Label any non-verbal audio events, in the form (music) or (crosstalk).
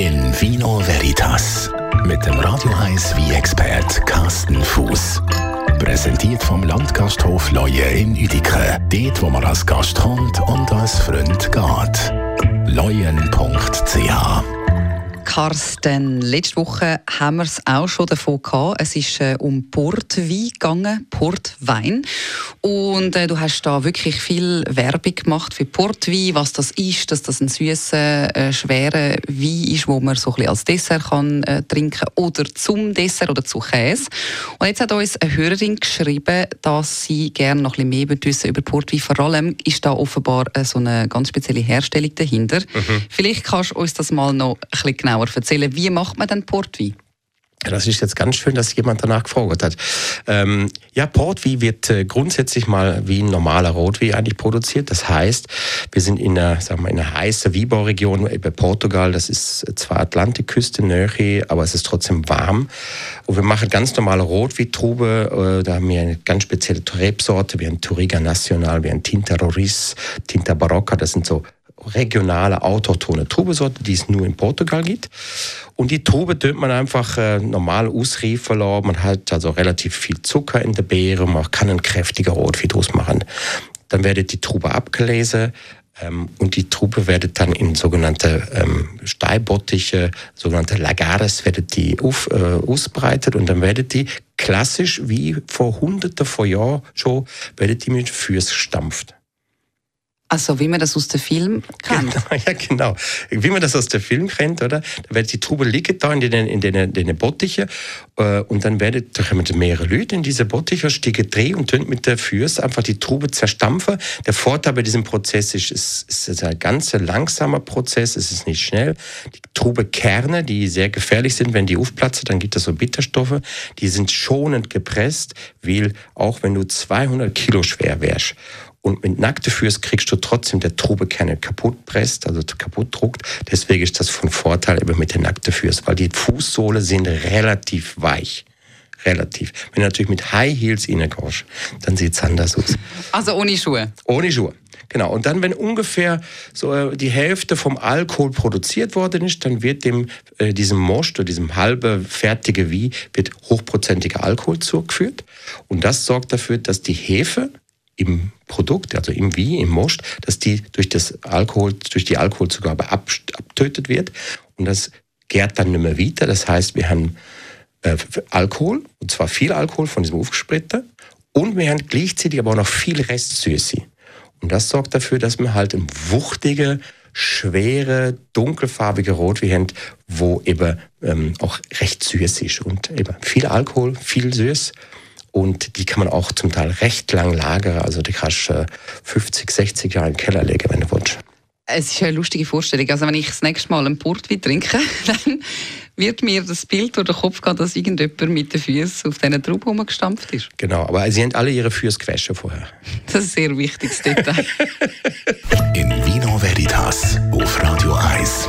In Vino Veritas mit dem Radio 1 wie expert Carsten Fuß. Präsentiert vom Landgasthof Leue in Uedike. Dort, wo man als Gast kommt und als Freund geht. leuen.ch Carsten, letzte Woche haben wir es auch schon davon gehabt. Es ist äh, um Portwein gegangen, Portwein. Und äh, du hast da wirklich viel Werbung gemacht für Portwein, was das ist, dass das ein süßer, äh, schwerer Wein ist, wo man so ein bisschen als Dessert kann äh, trinken oder zum Dessert oder zu Käse. Und jetzt hat uns eine Hörerin geschrieben, dass sie gerne noch ein bisschen mehr wissen über Portwein. Vor allem ist da offenbar äh, so eine ganz spezielle Herstellung dahinter. Mhm. Vielleicht kannst du uns das mal noch ein bisschen genauer genauer erzählen. Wie macht man denn Portwein? Das ist jetzt ganz schön, dass jemand danach gefragt hat. Ähm, ja, Portwein wird äh, grundsätzlich mal wie ein normaler Rotwein eigentlich produziert. Das heißt, wir sind in einer, sagen wir, in einer heißen Weinbauregion bei Portugal. Das ist zwar Atlantikküste, Nähe, aber es ist trotzdem warm. Und wir machen ganz normale Rotweintrube. Äh, da haben wir eine ganz spezielle Rebsorte, wie ein Touriga Nacional, wie ein Tinta Roriz, Tinta Barocca. Das sind so regionale, autochtone Trubesorte, die es nur in Portugal gibt. Und die Trube tut man einfach äh, normal ausreifen lassen. Man hat also relativ viel Zucker in der Beere, man kann einen kräftigen Rotwein machen. Dann wird die Trube abgelesen ähm, und die Trube wird dann in sogenannte ähm, Steilbottiche, sogenannte Lagares, wird die auf, äh, ausbreitet und dann wird die klassisch wie vor hunderten von Jahren schon, wird die mit Füßen stampft. Also wie man das aus dem Film kennt. Genau, ja, genau. Wie man das aus dem Film kennt, oder? Da wird die Trube liegen da in den, in den, in den Bottichen äh, und dann werden, da kommen mehrere Leute in diese Bottiche, stiegen drehen und tun mit der Füße einfach die Trube zerstampfen. Der Vorteil bei diesem Prozess ist, es ist ein ganz langsamer Prozess, es ist nicht schnell. Die Trubekerne, die sehr gefährlich sind, wenn die aufplatzen, dann gibt es so Bitterstoffe, die sind schonend gepresst, weil auch wenn du 200 Kilo schwer wärst und mit nackten Füßen kriegst du trotzdem der Trubekerne kaputt presst, also kaputt druckt. Deswegen ist das von Vorteil eben mit den nackten Füßen, weil die Fußsohle sind relativ weich. Relativ. Wenn du natürlich mit High Heels reingehst, dann sieht es anders aus. Also ohne Schuhe? Ohne Schuhe. Genau. Und dann, wenn ungefähr so äh, die Hälfte vom Alkohol produziert worden ist, dann wird dem, äh, diesem Most oder diesem halbe fertige Wie wird hochprozentiger Alkohol zugeführt. Und das sorgt dafür, dass die Hefe im Produkt, also im Wie, im Most, dass die durch das Alkohol, durch die Alkoholzugabe ab, abtötet wird und das gärt dann nicht mehr weiter. Das heißt, wir haben äh, Alkohol, und zwar viel Alkohol von diesem Aufgespritter und wir haben gleichzeitig aber auch noch viel Restsüße. Und das sorgt dafür, dass wir halt ein wuchtige, schwere, dunkelfarbige Rotwein haben, wo eben ähm, auch recht süß ist und eben viel Alkohol, viel süß und die kann man auch zum Teil recht lang lagern. Also die kannst du 50, 60 Jahre im Keller legen, wenn du willst. Es ist eine lustige Vorstellung. Also wenn ich das nächste Mal einen Portwein trinke, (laughs) dann wird mir das Bild durch den Kopf gehen, dass irgendjemand mit den Füßen auf diesen Trauben rumgestampft ist. Genau, aber sie haben alle ihre Füße gewaschen vorher. Das ist ein sehr wichtiges Detail. (laughs) In Vino Veritas auf Radio 1.